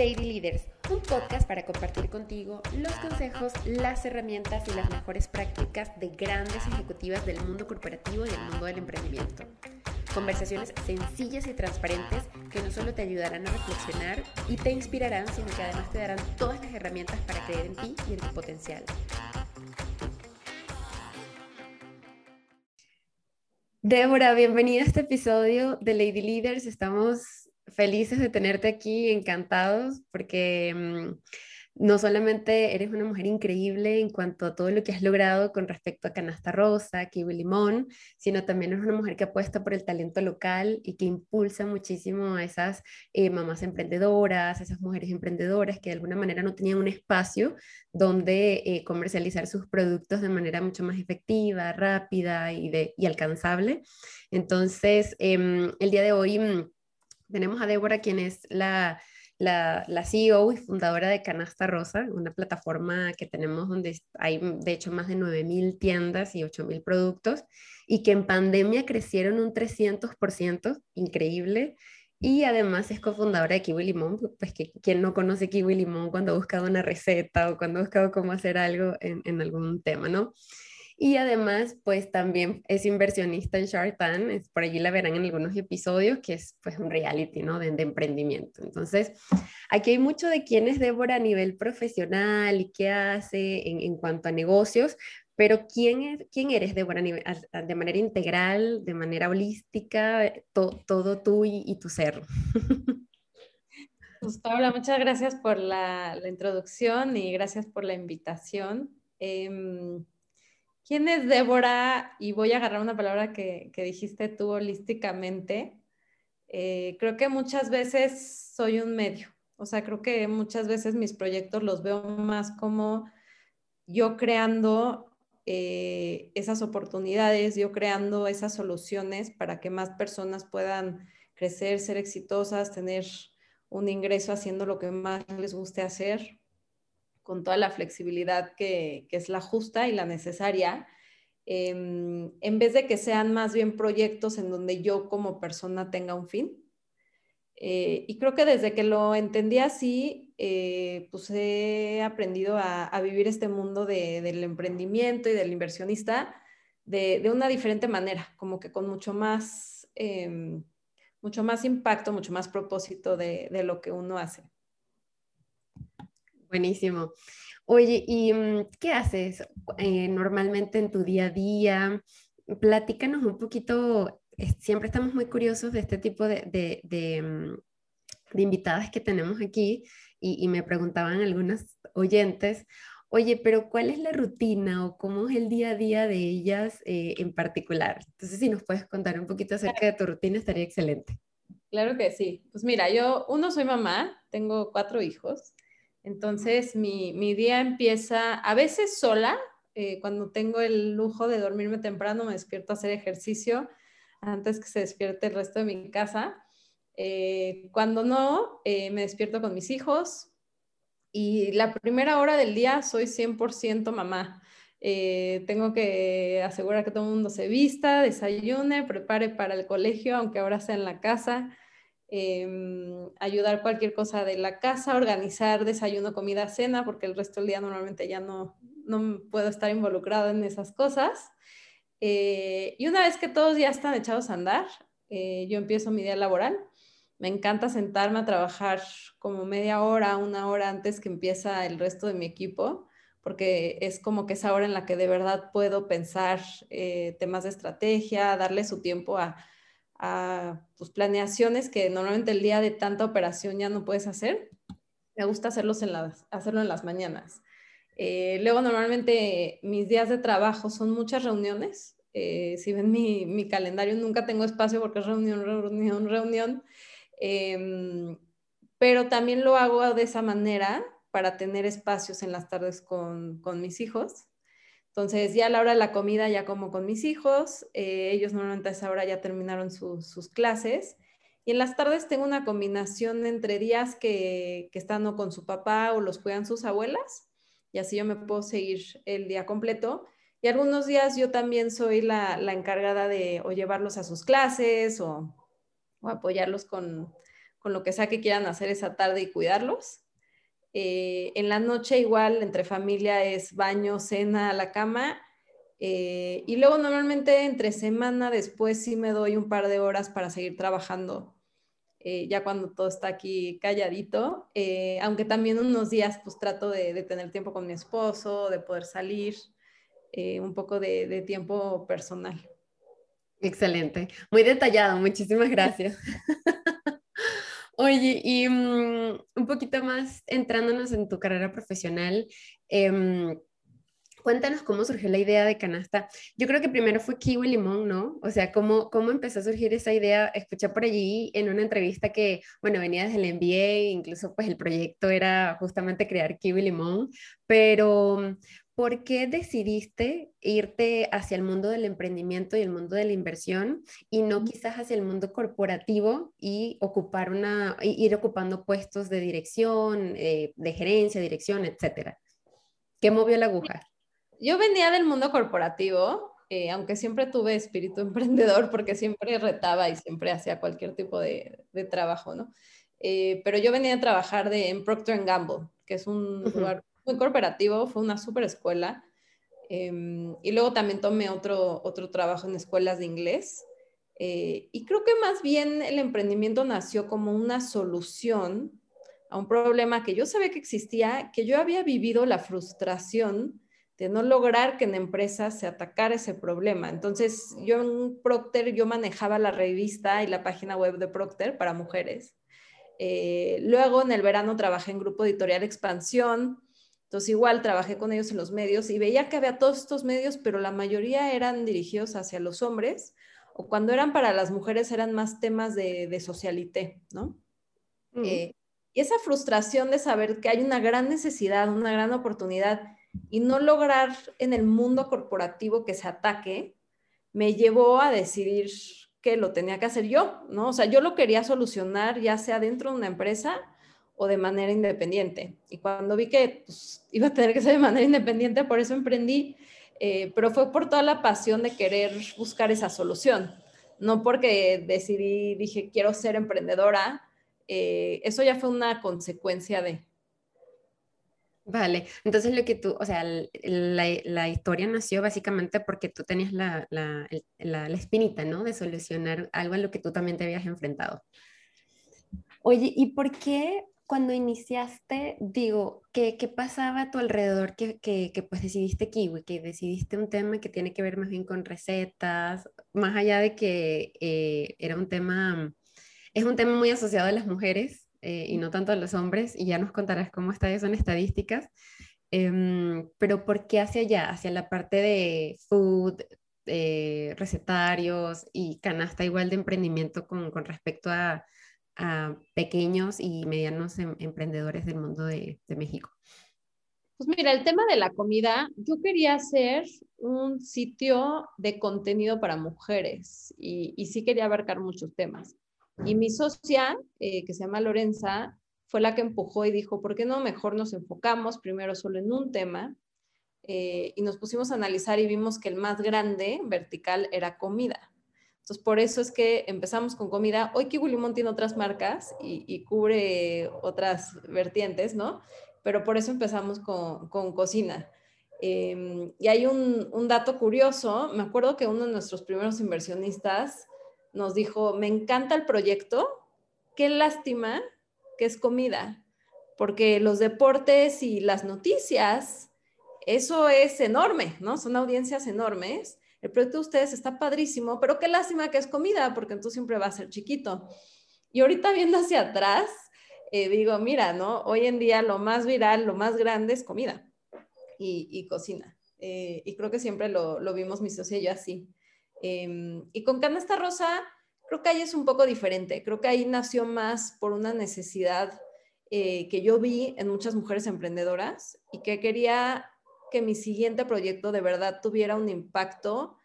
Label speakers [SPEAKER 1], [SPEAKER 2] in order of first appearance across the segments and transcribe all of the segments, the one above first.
[SPEAKER 1] Lady Leaders, un podcast para compartir contigo los consejos, las herramientas y las mejores prácticas de grandes ejecutivas del mundo corporativo y del mundo del emprendimiento. Conversaciones sencillas y transparentes que no solo te ayudarán a reflexionar y te inspirarán, sino que además te darán todas las herramientas para creer en ti y en tu potencial. Débora, bienvenida a este episodio de Lady Leaders. Estamos felices de tenerte aquí, encantados, porque mm, no solamente eres una mujer increíble en cuanto a todo lo que has logrado con respecto a Canasta Rosa, Kiwi Limón, sino también eres una mujer que apuesta por el talento local y que impulsa muchísimo a esas eh, mamás emprendedoras, esas mujeres emprendedoras que de alguna manera no tenían un espacio donde eh, comercializar sus productos de manera mucho más efectiva, rápida y, de, y alcanzable. Entonces, em, el día de hoy mm, tenemos a Débora, quien es la, la, la, CEO y fundadora de Canasta Rosa, una plataforma que tenemos donde hay de hecho más de 9.000 tiendas y 8.000 productos y que en pandemia crecieron un 300%, increíble. Y además es cofundadora de Kiwi Limón, pues que quien no conoce Kiwi Limón cuando ha buscado una receta o cuando ha buscado cómo hacer algo en, en algún tema, ¿no? Y además, pues también es inversionista en Shark Tank, por allí la verán en algunos episodios, que es pues un reality, ¿no? De, emprendimiento. Entonces, aquí hay mucho de quién es Débora a nivel profesional y qué hace en, en cuanto a negocios, pero ¿quién, es, quién eres Débora de manera integral, de manera holística, todo tú y, tu ser?
[SPEAKER 2] Pues Paula, muchas gracias por la, la, introducción y gracias por la invitación. Eh, ¿Quién es Débora? Y voy a agarrar una palabra que, dijiste tú holísticamente. Eh, creo que muchas veces soy un medio. O sea, creo que muchas veces mis proyectos los veo más como yo creando eh, esas oportunidades, yo creando esas soluciones para que más personas puedan crecer, ser exitosas, tener un ingreso haciendo lo que más les guste hacer con toda la flexibilidad que, es la justa y la necesaria, em, en vez de que sean más bien proyectos en donde yo como persona tenga un fin. Eh, y creo que desde que lo entendí así, eh, pues he aprendido a, vivir este mundo del emprendimiento y del inversionista de, una diferente manera, como que con mucho más, em, mucho más impacto, mucho más propósito de lo que uno hace.
[SPEAKER 1] Buenísimo. Oye, ¿y mm, qué haces eh, normalmente en tu día a día? Platícanos un poquito, siempre estamos muy curiosos de este tipo de, mm, invitadas que tenemos aquí y, me preguntaban algunas oyentes, oye, pero ¿cuál es la rutina o cómo es el día a día de ellas eh, en particular? Entonces, si nos puedes contar un poquito acerca de tu rutina, estaría excelente.
[SPEAKER 2] Claro que sí. Pues mira, yo, uno, soy mamá, tengo cuatro hijos. Entonces, mi, día empieza a veces sola, eh, cuando tengo el lujo de dormirme temprano, me despierto a hacer ejercicio antes que se despierte el resto de mi casa. Eh, cuando no, eh, me despierto con mis hijos y la primera hora del día soy 100% mamá. tengo que asegurar que todo el mundo se vista, desayune, prepare para el colegio, aunque ahora sea en la casa. Em, ayudar cualquier cosa de la casa, organizar desayuno, comida, cena, porque el resto del día normalmente ya no, no puedo estar involucrado en esas cosas. Eh, y una vez que todos ya están echados a andar, eh, yo empiezo mi día laboral. Me encanta sentarme a trabajar como media hora, una hora antes que empieza el resto de mi equipo, porque es como que esa hora en la que de verdad puedo pensar eh, temas de estrategia, darle su tiempo a a pues, planeaciones que normalmente el día de tanta operación ya no puedes hacer. Me gusta hacerlos en las, hacerlo en las mañanas. Eh, luego normalmente mis días de trabajo son muchas reuniones. Eh, si ven mi, mi, calendario, nunca tengo espacio porque es reunión, reunión, reunión. Em, pero también lo hago de esa manera para tener espacios en las tardes con, con mis hijos. Entonces, ya a la hora de la comida ya como con mis hijos, eh, ellos normalmente a esa hora ya terminaron sus clases. Y en las tardes tengo una combinación entre días que, que están o con su papá o los cuidan sus abuelas, y así yo me puedo seguir el día completo. Y algunos días yo también soy la, encargada de o llevarlos a sus clases o, o apoyarlos con, con lo que sea que quieran hacer esa tarde y cuidarlos. Eh, en la noche igual, entre familia es baño, cena, la cama. Eh, y luego normalmente entre semana después sí me doy un par de horas para seguir trabajando, eh, ya cuando todo está aquí calladito, aunque también unos días pues trato de, tener tiempo con mi esposo, de poder salir, un poco de tiempo personal.
[SPEAKER 1] Excelente, muy detallado, muchísimas gracias. Oye, y mm, un poquito más entrándonos en tu carrera profesional, em, cuéntanos cómo surgió la idea de canasta. Yo creo que primero fue kiwi limón, ¿no? O sea, ¿cómo, cómo empezó a surgir esa idea? Escuché por allí en una entrevista que, bueno, venía desde el MBA, incluso pues el proyecto era justamente crear kiwi limón, pero ¿por qué decidiste irte hacia el mundo del emprendimiento y el mundo de la inversión y no quizás hacia el mundo corporativo y ocupar una, ir ocupando puestos de dirección, eh, de gerencia, dirección, etcétera? ¿Qué movió la aguja?
[SPEAKER 2] Yo venía del mundo corporativo, eh, aunque siempre tuve espíritu emprendedor porque siempre retaba y siempre hacía cualquier tipo de, trabajo, ¿no? Eh, pero yo venía a trabajar de, en Procter Gamble, que es un lugar muy corporativo, fue una súper escuela. Em, y luego también tomé otro, otro trabajo en escuelas de inglés. Eh, y creo que más bien el emprendimiento nació como una solución a un problema que yo sabía que existía, que yo había vivido la frustración de no lograr que en empresas se atacara ese problema. Entonces, yo en Procter, yo manejaba la revista y la página web de Procter para mujeres. Eh, luego, en el verano, trabajé en Grupo Editorial Expansión, entonces igual trabajé con ellos en los medios y veía que había todos estos medios, pero la mayoría eran dirigidos hacia los hombres o cuando eran para las mujeres eran más temas de, de socialité, ¿no? Mm. Eh, y esa frustración de saber que hay una gran necesidad, una gran oportunidad y no lograr en el mundo corporativo que se ataque, me llevó a decidir que lo tenía que hacer yo, ¿no? O sea, yo lo quería solucionar ya sea dentro de una empresa o de manera independiente. Y cuando vi que pues, iba a tener que ser de manera independiente, por eso emprendí, eh, pero fue por toda la pasión de querer buscar esa solución, no porque decidí, dije, quiero ser emprendedora, eh, eso ya fue una consecuencia de...
[SPEAKER 1] Vale, entonces lo que tú, o sea, la, la historia nació básicamente porque tú tenías la, la, la, espinita, ¿no? De solucionar algo a lo que tú también te habías enfrentado. Oye, ¿y por qué cuando iniciaste, digo, ¿qué, qué pasaba a tu alrededor que, que, que, pues decidiste Kiwi, que decidiste un tema que tiene que ver más bien con recetas, más allá de que eh, era un tema, es un tema muy asociado a las mujeres eh, y no tanto a los hombres, y ya nos contarás cómo está eso en estadísticas, em, pero ¿por qué hacia allá, hacia la parte de food, eh, recetarios y canasta igual de emprendimiento con, con respecto a a pequeños y medianos em, emprendedores del mundo de, México?
[SPEAKER 2] Pues mira, el tema de la comida, yo quería hacer un sitio de contenido para mujeres y, sí quería abarcar muchos temas. Y mi socia, eh, que se llama Lorenza, fue la que empujó y dijo, ¿por qué no mejor nos enfocamos primero solo en un tema? Eh, y nos pusimos a analizar y vimos que el más grande, vertical, era comida. Entonces, por eso es que empezamos con comida. Hoy Kiwi Limón tiene otras marcas y, cubre otras vertientes, ¿no? Pero por eso empezamos con, cocina. Em, y hay un, dato curioso. Me acuerdo que uno de nuestros primeros inversionistas nos dijo, me encanta el proyecto, qué lástima que es comida, porque los deportes y las noticias, eso es enorme, ¿no? Son audiencias enormes el proyecto de ustedes está padrísimo, pero qué lástima que es comida, porque entonces siempre va a ser chiquito. Y ahorita viendo hacia atrás, eh, digo, mira, ¿no? Hoy en día lo más viral, lo más grande es comida y, cocina. Eh, y creo que siempre lo, vimos mi socia y yo así. Em, y con Canasta Rosa, creo que ahí es un poco diferente. Creo que ahí nació más por una necesidad eh, que yo vi en muchas mujeres emprendedoras y que quería que mi siguiente proyecto de verdad tuviera un impacto,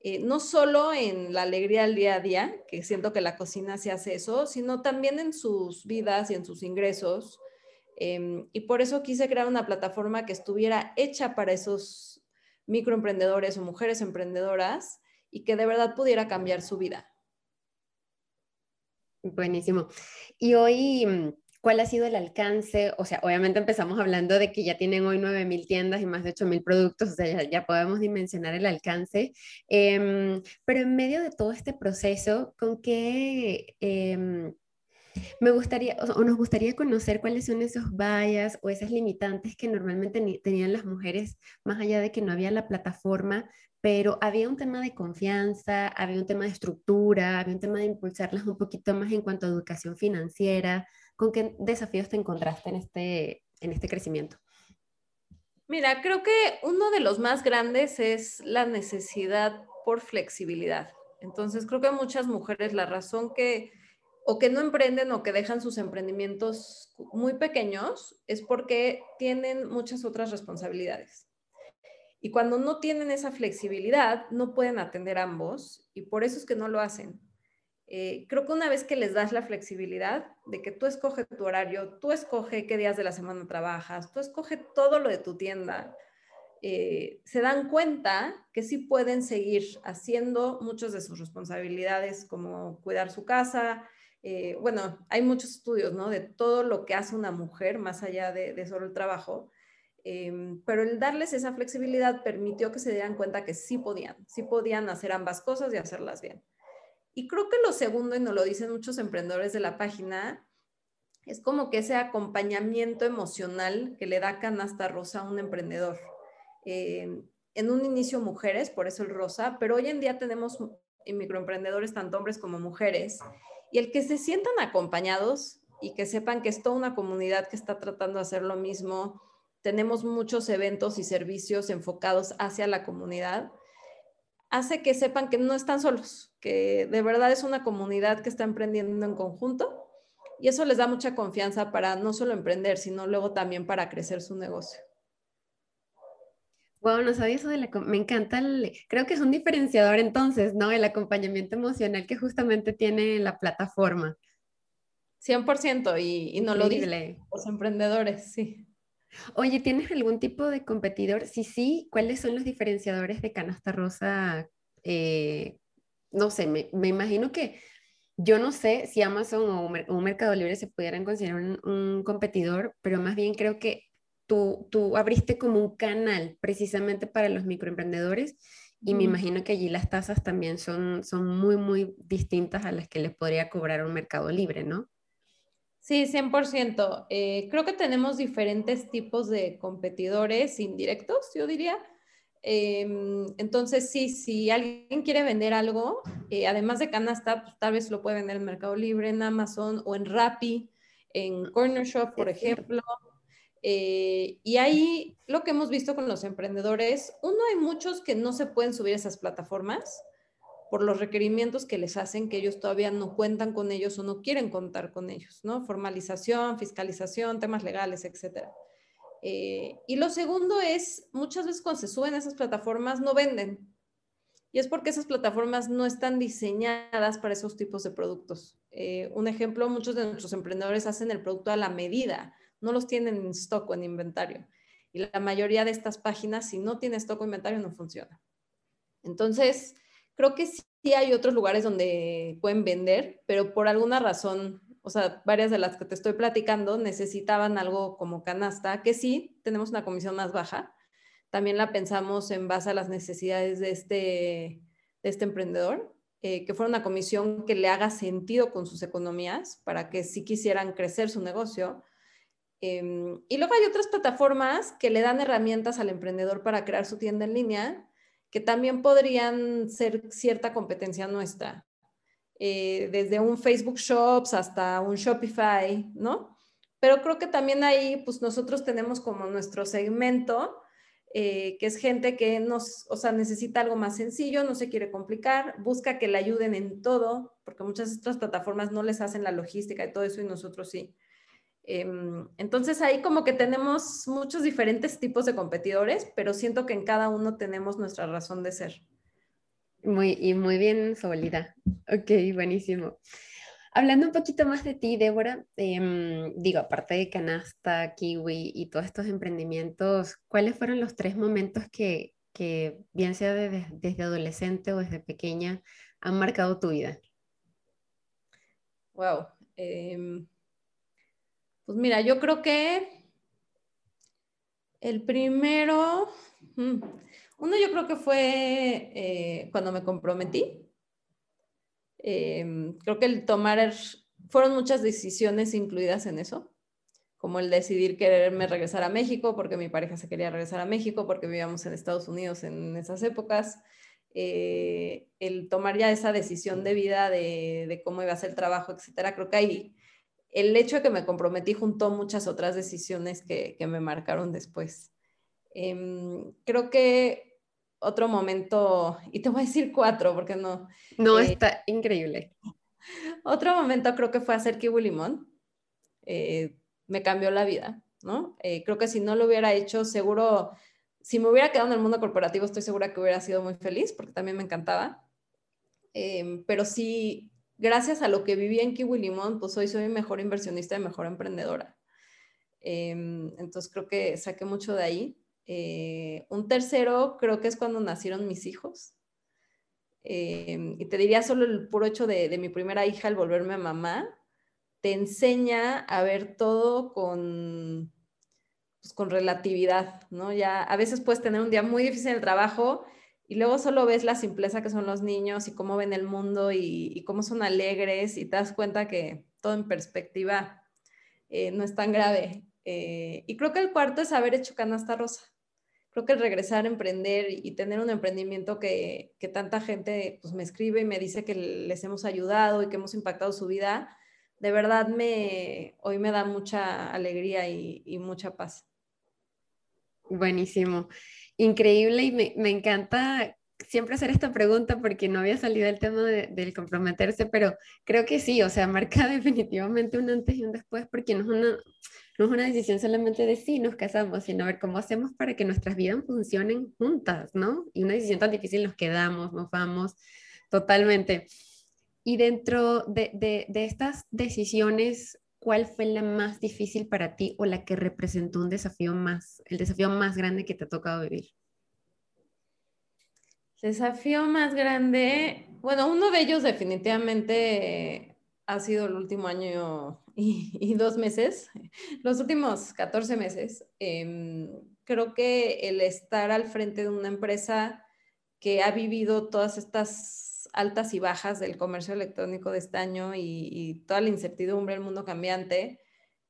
[SPEAKER 2] eh, no solo en la alegría del día a día, que siento que la cocina se hace eso, sino también en sus vidas y en sus ingresos. Em, y por eso quise crear una plataforma que estuviera hecha para esos microemprendedores o mujeres emprendedoras y que de verdad pudiera cambiar su vida.
[SPEAKER 1] Buenísimo. Y hoy, mm, ¿cuál ha sido el alcance? O sea, obviamente empezamos hablando de que ya tienen hoy 9.000 tiendas y más de 8.000 productos, o sea, ya, podemos dimensionar el alcance. Em, pero en medio de todo este proceso, ¿con qué... Em, me gustaría, o nos gustaría conocer cuáles son esos vallas o esas limitantes que normalmente tenían las mujeres, más allá de que no había la plataforma, pero había un tema de confianza, había un tema de estructura, había un tema de impulsarlas un poquito más en cuanto a educación financiera. ¿Con qué desafíos te encontraste en este, en este crecimiento?
[SPEAKER 2] Mira, creo que uno de los más grandes es la necesidad por flexibilidad. Entonces, creo que muchas mujeres la razón que o que no emprenden o que dejan sus emprendimientos muy pequeños es porque tienen muchas otras responsabilidades. Y cuando no tienen esa flexibilidad, no pueden atender ambos y por eso es que no lo hacen. Eh, creo que una vez que les das la flexibilidad de que tú escoges tu horario, tú escoges qué días de la semana trabajas, tú escoges todo lo de tu tienda, eh, se dan cuenta que sí pueden seguir haciendo muchas de sus responsabilidades como cuidar su casa. Eh, bueno, hay muchos estudios, ¿no? De todo lo que hace una mujer más allá de, de solo el trabajo Em, pero el darles esa flexibilidad permitió que se dieran cuenta que sí podían, sí podían hacer ambas cosas y hacerlas bien. Y creo que lo segundo, y nos lo dicen muchos emprendedores de la página, es como que ese acompañamiento emocional que le da canasta rosa a un emprendedor. Em, en un inicio mujeres, por eso el rosa, pero hoy en día tenemos microemprendedores, tanto hombres como mujeres, y el que se sientan acompañados y que sepan que es toda una comunidad que está tratando de hacer lo mismo, tenemos muchos eventos y servicios enfocados hacia la comunidad, hace que sepan que no están solos, que de verdad es una comunidad que está emprendiendo en conjunto y eso les da mucha confianza para no solo emprender, sino luego también para crecer su negocio.
[SPEAKER 1] Wow, no sabía eso de la... Me encanta, el, creo que es un diferenciador entonces, ¿no? El acompañamiento emocional que justamente tiene la plataforma.
[SPEAKER 2] 100% y, y no lo dicen los emprendedores, sí.
[SPEAKER 1] Oye, ¿tienes algún tipo de competidor? Si sí, ¿cuáles son los diferenciadores de canasta rosa? Eh, no sé, me, imagino que yo no sé si Amazon o un, Mercado Libre se pudieran considerar un, competidor, pero más bien creo que tú, tú abriste como un canal precisamente para los microemprendedores y me imagino que allí las tasas también son, son muy, muy distintas a las que les podría cobrar un Mercado Libre, ¿no?
[SPEAKER 2] Sí, 100%. Eh, creo que tenemos diferentes tipos de competidores indirectos, yo diría. Em, entonces, sí, si alguien quiere vender algo, eh, además de canasta, pues, tal vez lo puede vender en Mercado Libre, en Amazon o en Rappi, en Corner Shop, por ejemplo. Eh, y ahí lo que hemos visto con los emprendedores, uno, hay muchos que no se pueden subir a esas plataformas por los requerimientos que les hacen que ellos todavía no cuentan con ellos o no quieren contar con ellos, ¿no? Formalización, fiscalización, temas legales, etc. Eh, y lo segundo es, muchas veces cuando se suben esas plataformas no venden. Y es porque esas plataformas no están diseñadas para esos tipos de productos. Eh, un ejemplo, muchos de nuestros emprendedores hacen el producto a la medida, no los tienen en stock o en inventario. Y la mayoría de estas páginas, si no tiene stock o inventario, no funciona. Entonces, Creo que sí hay otros lugares donde pueden vender, pero por alguna razón, o sea, varias de las que te estoy platicando necesitaban algo como canasta, que sí, tenemos una comisión más baja. También la pensamos en base a las necesidades de este, este emprendedor, eh, que fuera una comisión que le haga sentido con sus economías para que sí quisieran crecer su negocio. Em, y luego hay otras plataformas que le dan herramientas al emprendedor para crear su tienda en línea que también podrían ser cierta competencia nuestra, eh, desde un Facebook Shops hasta un Shopify, ¿no? Pero creo que también ahí, pues nosotros tenemos como nuestro segmento, eh, que es gente que nos, o sea, necesita algo más sencillo, no se quiere complicar, busca que le ayuden en todo, porque muchas otras plataformas no les hacen la logística y todo eso y nosotros sí. Em, entonces ahí como que tenemos muchos diferentes tipos de competidores, pero siento que en cada uno tenemos nuestra razón de ser.
[SPEAKER 1] Muy, y muy bien sólida. Ok, buenísimo. Hablando un poquito más de ti, Débora, em, digo, aparte de Canasta, Kiwi y todos estos emprendimientos, ¿cuáles fueron los tres momentos que, que bien sea desde adolescente o desde pequeña, han marcado tu vida?
[SPEAKER 2] Wow. Em, pues mira, yo creo que el primero, mm, uno yo creo que fue eh, cuando me comprometí. Em, creo que el tomar, fueron muchas decisiones incluidas en eso, como el decidir quererme regresar a México, porque mi pareja se quería regresar a México, porque vivíamos en Estados Unidos en esas épocas. Eh, el tomar ya esa decisión de vida de, cómo iba a ser el trabajo, etcétera, creo que ahí el hecho de que me comprometí juntó muchas otras decisiones que, me marcaron después. Em, creo que otro momento, y te voy a decir cuatro, porque no.
[SPEAKER 1] No, eh, está increíble.
[SPEAKER 2] Otro momento creo que fue hacer Kiwi Limón. Eh, me cambió la vida, ¿no? creo que si no lo hubiera hecho, seguro si me hubiera quedado en el mundo corporativo, estoy segura que hubiera sido muy feliz porque también me encantaba. Em, pero sí, gracias a lo que viví en Kiwi Limón, pues hoy soy mejor inversionista y mejor emprendedora. Em, entonces creo que saqué mucho de ahí. Eh, un tercero creo que es cuando nacieron mis hijos. Em, y te diría solo el puro hecho de, mi primera hija, el volverme mamá, te enseña a ver todo con, pues, con relatividad, ¿no? Ya a veces puedes tener un día muy difícil en el trabajo y luego solo ves la simpleza que son los niños y cómo ven el mundo y, cómo son alegres y te das cuenta que todo en perspectiva eh, no es tan grave. Eh, y creo que el cuarto es haber hecho canasta rosa. Creo que el regresar a emprender y tener un emprendimiento que, que tanta gente pues, me escribe y me dice que les hemos ayudado y que hemos impactado su vida, de verdad me, hoy me da mucha alegría y mucha paz.
[SPEAKER 1] Buenísimo. Increíble y me, encanta siempre hacer esta pregunta porque no había salido el tema del comprometerse, pero creo que sí, o sea, marca definitivamente un antes y un después porque no es una, no es una decisión solamente de sí nos casamos, sino ver cómo hacemos para que nuestras vidas funcionen juntas, ¿no? Y una decisión tan difícil nos quedamos, nos vamos totalmente. Y dentro de, de estas decisiones ¿cuál fue la más difícil para ti o la que representó un desafío más, el desafío más grande que te ha tocado vivir?
[SPEAKER 2] Desafío más grande, bueno, uno de ellos definitivamente ha sido el último año y, dos meses, los últimos 14 meses. Em, creo que el estar al frente de una empresa que ha vivido todas estas altas y bajas del comercio electrónico de este año y, toda la incertidumbre, el mundo cambiante,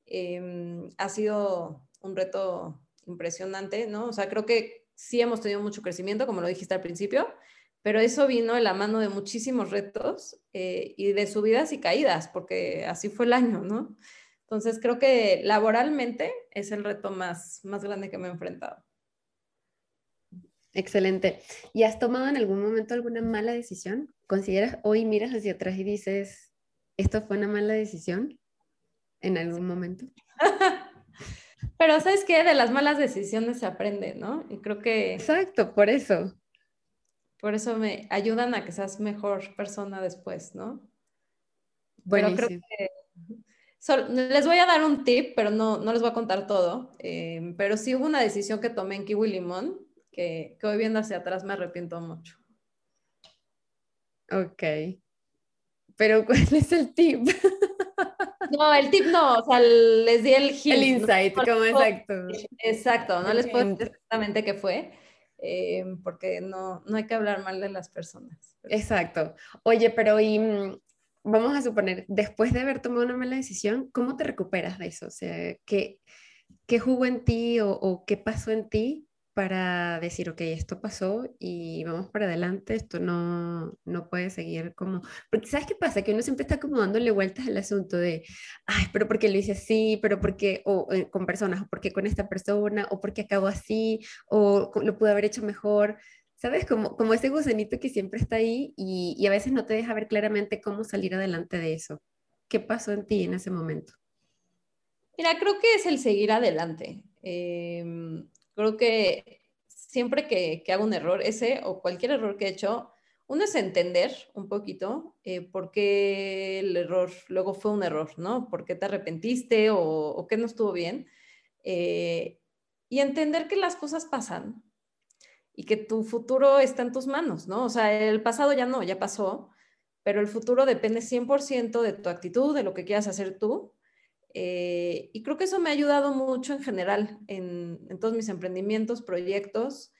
[SPEAKER 2] em, ha sido un reto impresionante, ¿no? O sea, creo que sí hemos tenido mucho crecimiento, como lo dijiste al principio, pero eso vino de la mano de muchísimos retos eh, y de subidas y caídas, porque así fue el año, ¿no? Entonces, creo que laboralmente es el reto más, más grande que me he enfrentado.
[SPEAKER 1] Excelente. ¿Y has tomado en algún momento alguna mala decisión? ¿Consideras hoy miras hacia atrás y dices, esto fue una mala decisión en algún momento?
[SPEAKER 2] Pero sabes que de las malas decisiones se aprende, ¿no? Y creo que...
[SPEAKER 1] Exacto, por eso.
[SPEAKER 2] Por eso me ayudan a que seas mejor persona después, ¿no?
[SPEAKER 1] Bueno,
[SPEAKER 2] creo que... les voy a dar un tip, pero no, no les voy a contar todo. Eh, pero sí hubo una decisión que tomé en Kiwi Limón que, hoy viendo hacia atrás me arrepiento mucho.
[SPEAKER 1] Ok. Pero ¿cuál es el tip?
[SPEAKER 2] No, el tip no, o sea, les di el
[SPEAKER 1] hint. El insight, como exacto.
[SPEAKER 2] Exacto, no les puedo decir exactamente qué fue, eh, porque no, no hay que hablar mal de las personas.
[SPEAKER 1] Exacto. Oye, pero y mm, vamos a suponer, después de haber tomado una mala decisión, ¿cómo te recuperas de eso? O sea, ¿qué, qué jugó en ti o, o qué pasó en ti para decir, ok, esto pasó y vamos para adelante, esto no, no puede seguir como... Porque ¿sabes qué pasa? Que uno siempre está como dándole vueltas al asunto de, ay, pero porque lo hice así, pero porque, o eh, con personas, o porque con esta persona, o porque acabó así, o lo pude haber hecho mejor. ¿Sabes? Como, como ese gusanito que siempre está ahí y, y a veces no te deja ver claramente cómo salir adelante de eso. ¿Qué pasó en ti en ese momento?
[SPEAKER 2] Mira, creo que es el seguir adelante. Eh, Creo que siempre que, hago un error, ese o cualquier error que he hecho, uno es entender un poquito eh, por qué el error luego fue un error, ¿no? ¿Por qué te arrepentiste o, o qué no estuvo bien? Eh, y entender que las cosas pasan y que tu futuro está en tus manos, ¿no? O sea, el pasado ya no, ya pasó, pero el futuro depende 100% de tu actitud, de lo que quieras hacer tú. Eh, y creo que eso me ha ayudado mucho en general en, todos mis emprendimientos, proyectos.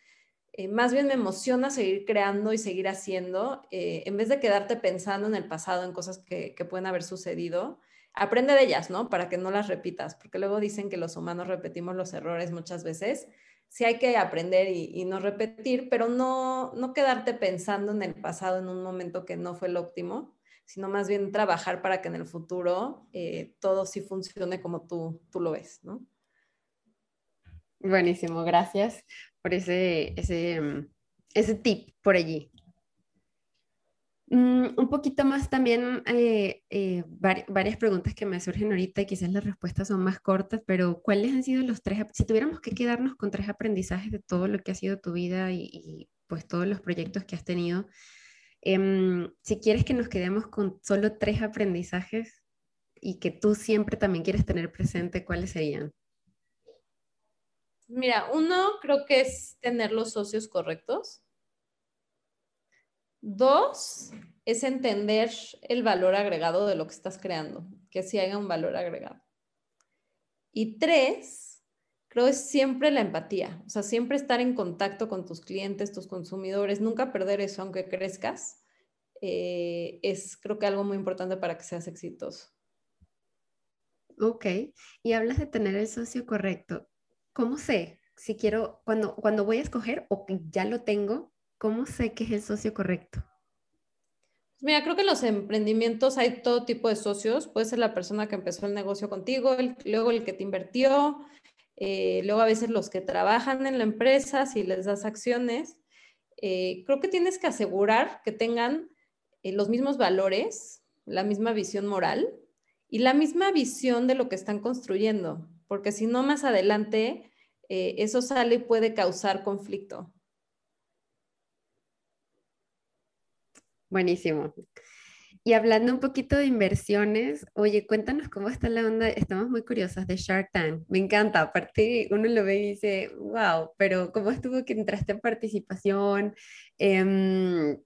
[SPEAKER 2] Eh, más bien me emociona seguir creando y seguir haciendo, eh, en vez de quedarte pensando en el pasado, en cosas que, pueden haber sucedido aprende de ellas, ¿no? Para que no las repitas, porque luego dicen que los humanos repetimos los errores muchas veces. Sí hay que aprender y, no repetir, pero no, no quedarte pensando en el pasado en un momento que no fue el óptimo, sino más bien trabajar para que en el futuro eh, todo sí funcione como tú, tú lo ves, ¿no?
[SPEAKER 1] Buenísimo, gracias por ese, ese, ese tip por allí. Mm, un poquito más también, eh, eh, varias preguntas que me surgen ahorita y quizás las respuestas son más cortas, pero ¿cuáles han sido los tres, si tuviéramos que quedarnos con tres aprendizajes de todo lo que ha sido tu vida y, pues todos los proyectos que has tenido, em, si quieres que nos quedemos con solo tres aprendizajes y que tú siempre también quieres tener presente, ¿cuáles serían?
[SPEAKER 2] Mira, uno creo que es tener los socios correctos Dos, es entender el valor agregado de lo que estás creando, que sí haya un valor agregado. Y tres, creo es siempre la empatía, o sea, siempre estar en contacto con tus clientes, tus consumidores, nunca perder eso aunque crezcas, eh, es creo que algo muy importante para que seas exitoso.
[SPEAKER 1] Ok, y hablas de tener el socio correcto. ¿Cómo sé si quiero, cuando, cuando voy a escoger o ya lo tengo, ¿Cómo sé que es el socio correcto?
[SPEAKER 2] Pues mira, creo que en los emprendimientos hay todo tipo de socios. Puede ser la persona que empezó el negocio contigo, luego el que te invirtió, eh, luego a veces los que trabajan en la empresa, si les das acciones. Eh, creo que tienes que asegurar que tengan eh, los mismos valores, la misma visión moral y la misma visión de lo que están construyendo, porque si no, más adelante eso sale y puede causar conflicto.
[SPEAKER 1] Buenísimo. Y hablando un poquito de inversiones, oye, cuéntanos cómo está la onda. Estamos muy curiosas de Shark Tank. Me encanta. Aparte, uno lo ve y dice, wow, pero ¿cómo estuvo que entraste en participación? Em,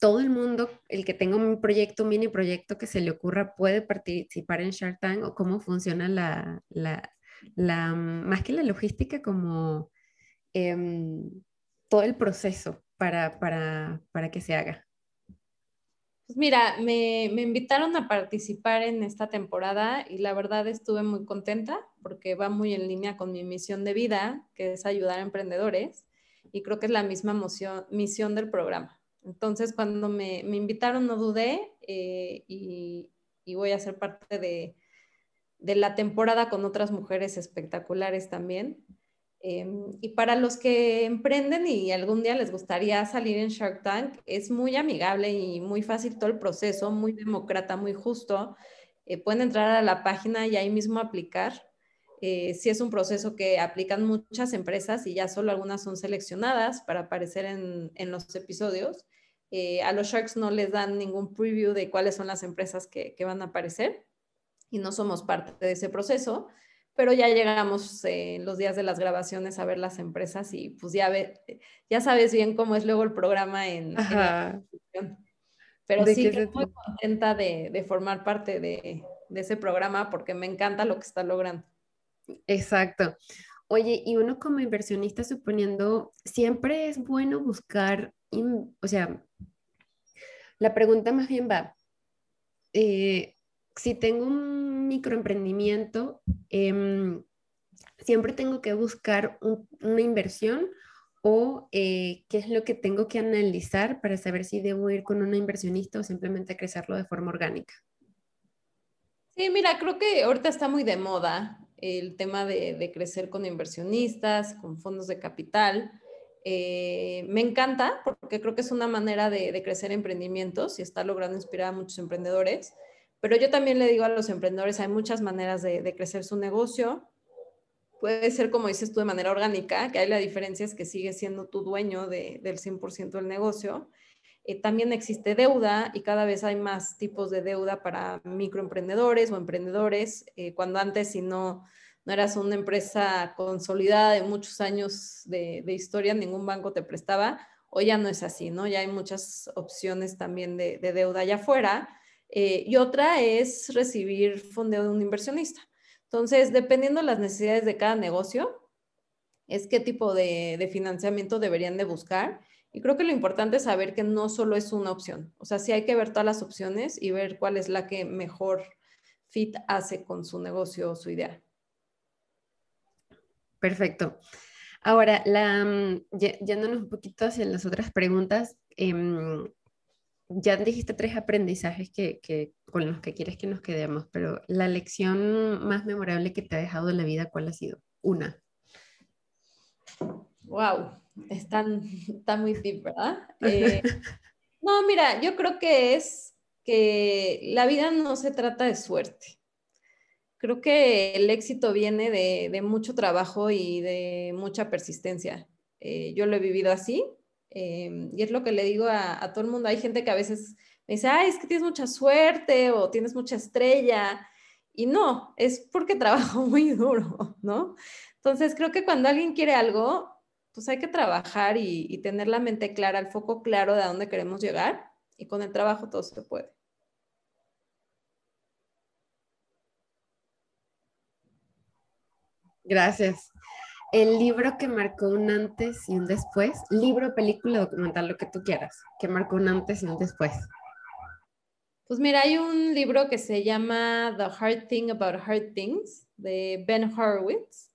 [SPEAKER 1] todo el mundo, el que tenga un proyecto, un mini proyecto que se le ocurra, puede participar en Shark Tank o cómo funciona la, la, más que la logística, como em, todo el proceso para, para, para que se haga?
[SPEAKER 2] Pues mira, me, me, invitaron a participar en esta temporada y la verdad estuve muy contenta porque va muy en línea con mi misión de vida, que es ayudar a emprendedores, y creo que es la misma misión del programa. Entonces, cuando me, me invitaron, no dudé eh, y, y, voy a ser parte de, de la temporada con otras mujeres espectaculares también. Em, y para los que emprenden y algún día les gustaría salir en Shark Tank, es muy amigable y muy fácil todo el proceso, muy demócrata, muy justo. Eh, pueden entrar a la página y ahí mismo aplicar. Eh, si es un proceso que aplican muchas empresas y ya solo algunas son seleccionadas para aparecer en, en los episodios. Eh, a los Sharks no les dan ningún preview de cuáles son las empresas que, que van a aparecer y no somos parte de ese proceso pero ya llegamos en los días de las grabaciones a ver las empresas y pues ya, ve, ya sabes bien cómo es luego el programa en, Pero sí, estoy muy contenta de, de formar parte de, de, ese programa porque me encanta lo que está logrando.
[SPEAKER 1] Exacto. Oye, y uno como inversionista, suponiendo, siempre es bueno buscar, o sea, la pregunta más bien va, eh, si tengo un microemprendimiento, em, siempre tengo que buscar una inversión o eh, qué es lo que tengo que analizar para saber si debo ir con una inversionista o simplemente crecerlo de forma orgánica.
[SPEAKER 2] Sí, mira, creo que ahorita está muy de moda el tema de, crecer con inversionistas, con fondos de capital. Eh, me encanta porque creo que es una manera de crecer emprendimientos y está logrando inspirar a muchos emprendedores. Pero yo también le digo a los emprendedores, hay muchas maneras de, crecer su negocio. Puede ser, como dices tú, de manera orgánica, que hay la diferencia es que sigues siendo tu dueño del 100% del negocio. Eh, también existe deuda y cada vez hay más tipos de deuda para microemprendedores o emprendedores. Eh, cuando antes, si no, no eras una empresa consolidada de muchos años de, de historia, ningún banco te prestaba. Hoy ya no es así, ¿no? Ya hay muchas opciones también de, deuda allá afuera. Eh, y otra es recibir fondeo de un inversionista. Entonces, dependiendo de las necesidades de cada negocio, es qué tipo de, financiamiento deberían de buscar. Y creo que lo importante es saber que no solo es una opción. O sea, sí hay que ver todas las opciones y ver cuál es la que mejor fit hace con su negocio o su idea.
[SPEAKER 1] Perfecto. Ahora, la, mm, yéndonos un poquito hacia las otras preguntas, em, ya dijiste tres aprendizajes que, con los que quieres que nos quedemos, pero la lección más memorable que te ha dejado en la vida, ¿cuál ha sido? Una.
[SPEAKER 2] Wow, está, muy deep, ¿verdad? Eh, no, mira, yo creo que es que la vida no se trata de suerte. Creo que el éxito viene de, mucho trabajo y de mucha persistencia. Eh, yo lo he vivido así eh, y es lo que le digo a, todo el mundo. Hay gente que a veces me dice, ay, es que tienes mucha suerte o tienes mucha estrella. Y no, es porque trabajo muy duro, ¿no? Entonces creo que cuando alguien quiere algo, pues hay que trabajar y, y tener la mente clara, el foco claro de a dónde queremos llegar y con el trabajo todo se puede.
[SPEAKER 1] Gracias. El libro que marcó un antes y un después, libro, película, documental, lo que tú quieras, que marcó un antes y un después.
[SPEAKER 2] Pues mira, hay un libro que se llama The Hard Thing About Hard Things de Ben Horowitz.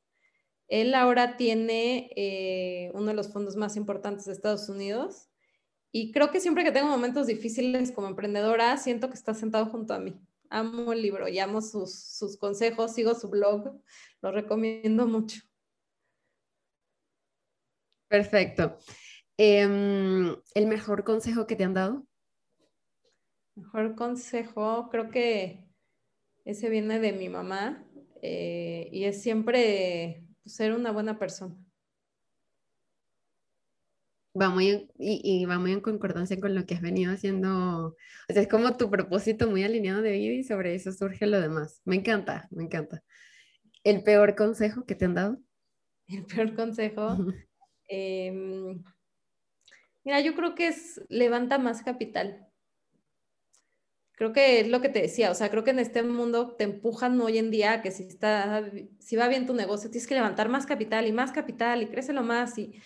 [SPEAKER 2] Él ahora tiene eh, uno de los fondos más importantes de Estados Unidos y creo que siempre que tengo momentos difíciles como emprendedora, siento que está sentado junto a mí amo el libro y amo sus, consejos, sigo su blog, lo recomiendo mucho.
[SPEAKER 1] Perfecto. Em, ¿El mejor consejo que te han dado?
[SPEAKER 2] Mejor consejo, creo que ese viene de mi mamá eh, y es siempre ser una buena persona
[SPEAKER 1] va muy y, va muy en concordancia con lo que has venido haciendo. O sea, es como tu propósito muy alineado de vida y sobre eso surge lo demás. Me encanta, me encanta. ¿El peor consejo que te han dado?
[SPEAKER 2] El peor consejo. Em, mira, yo creo que es levanta más capital. Creo que es lo que te decía, o sea, creo que en este mundo te empujan hoy en día que si, está, si va bien tu negocio, tienes que levantar más capital y más capital y crécelo más y,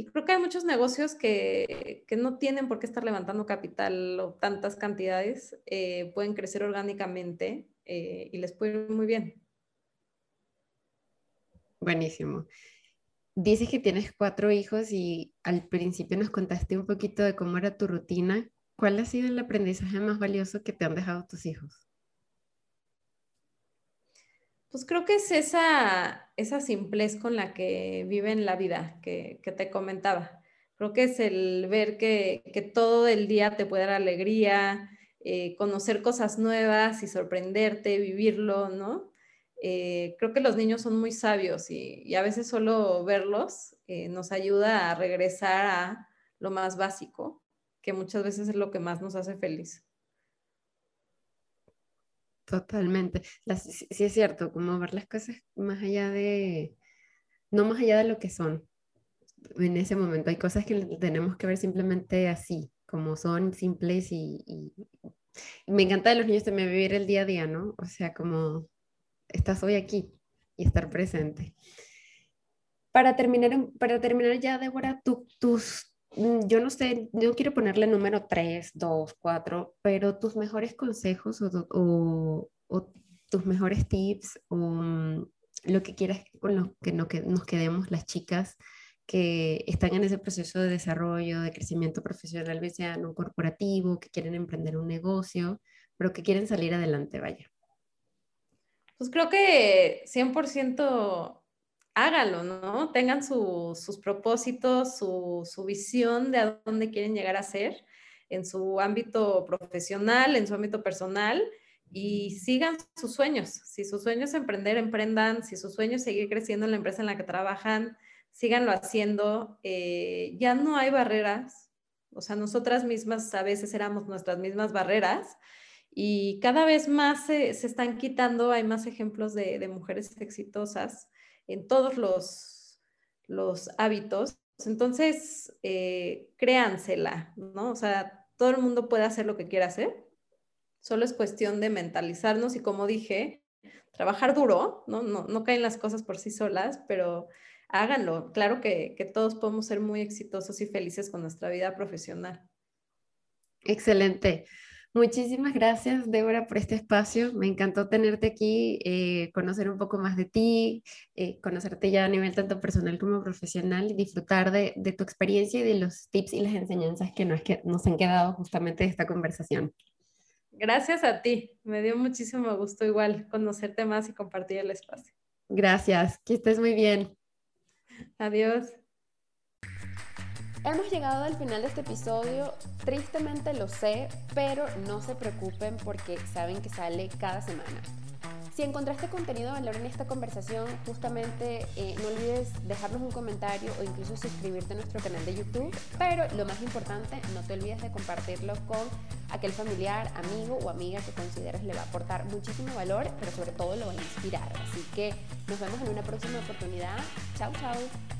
[SPEAKER 2] y creo que hay muchos negocios que, no tienen por qué estar levantando capital o tantas cantidades, eh, pueden crecer orgánicamente eh, y les puede ir muy bien.
[SPEAKER 1] Buenísimo. Dices que tienes cuatro hijos y al principio nos contaste un poquito de cómo era tu rutina. ¿Cuál ha sido el aprendizaje más valioso que te han dejado tus hijos?
[SPEAKER 2] Pues creo que es esa, esa simplez con la que viven la vida que, te comentaba. Creo que es el ver que, todo el día te puede dar alegría, eh, conocer cosas nuevas y sorprenderte, vivirlo, ¿no? Eh, creo que los niños son muy sabios y, a veces solo verlos eh, nos ayuda a regresar a lo más básico, que muchas veces es lo que más nos hace feliz.
[SPEAKER 1] Totalmente. sí, es cierto, como ver las cosas más allá de, no más allá de lo que son. En ese momento hay cosas que tenemos que ver simplemente así, como son simples y, me encanta de los niños también vivir el día a día, ¿no? O sea, como estás hoy aquí y estar presente. Para terminar, para terminar ya, Débora, tus, Mm, yo no sé, yo quiero ponerle número 3, 2, 4, pero tus mejores consejos o, tus mejores tips o mm, lo que quieras con lo que, que nos quedemos las chicas que están en ese proceso de desarrollo, de crecimiento profesional, bien sea en un corporativo, que quieren emprender un negocio, pero que quieren salir adelante, vaya.
[SPEAKER 2] Pues creo que 100% hágalo, ¿no? Tengan sus propósitos, su, visión de a dónde quieren llegar a ser en su ámbito profesional, en su ámbito personal y sigan sus sueños. Si sus sueños es emprender, emprendan. Si sus sueños es seguir creciendo en la empresa en la que trabajan, síganlo haciendo. Eh, ya no hay barreras. O sea, nosotras mismas a veces éramos nuestras mismas barreras y cada vez más se, están quitando. Hay más ejemplos de, de mujeres exitosas en todos los, los hábitos Entonces, eh, créansela, ¿no? O sea, todo el mundo puede hacer lo que quiera hacer. Solo es cuestión de mentalizarnos y como dije, trabajar duro, ¿no? No, no caen las cosas por sí solas, pero háganlo. Claro que, que todos podemos ser muy exitosos y felices con nuestra vida profesional.
[SPEAKER 1] Excelente. Muchísimas gracias, Débora, por este espacio. Me encantó tenerte aquí, eh, conocer un poco más de ti, eh, conocerte ya a nivel tanto personal como profesional y disfrutar de, tu experiencia y de los tips y las enseñanzas que nos, que nos han quedado justamente de esta conversación.
[SPEAKER 2] Gracias a ti. Me dio muchísimo gusto igual conocerte más y compartir el espacio.
[SPEAKER 1] Gracias. Que estés muy bien.
[SPEAKER 2] Adiós.
[SPEAKER 1] Hemos llegado al final de este episodio, tristemente lo sé, pero no se preocupen porque saben que sale cada semana. Si encontraste contenido de valor en esta conversación, justamente eh, no olvides dejarnos un comentario o incluso suscribirte a nuestro canal de YouTube. Pero lo más importante, no te olvides de compartirlo con aquel familiar, amigo o amiga que consideres le va a aportar muchísimo valor, pero sobre todo lo va a inspirar. Así que nos vemos en una próxima oportunidad. Chao, chao.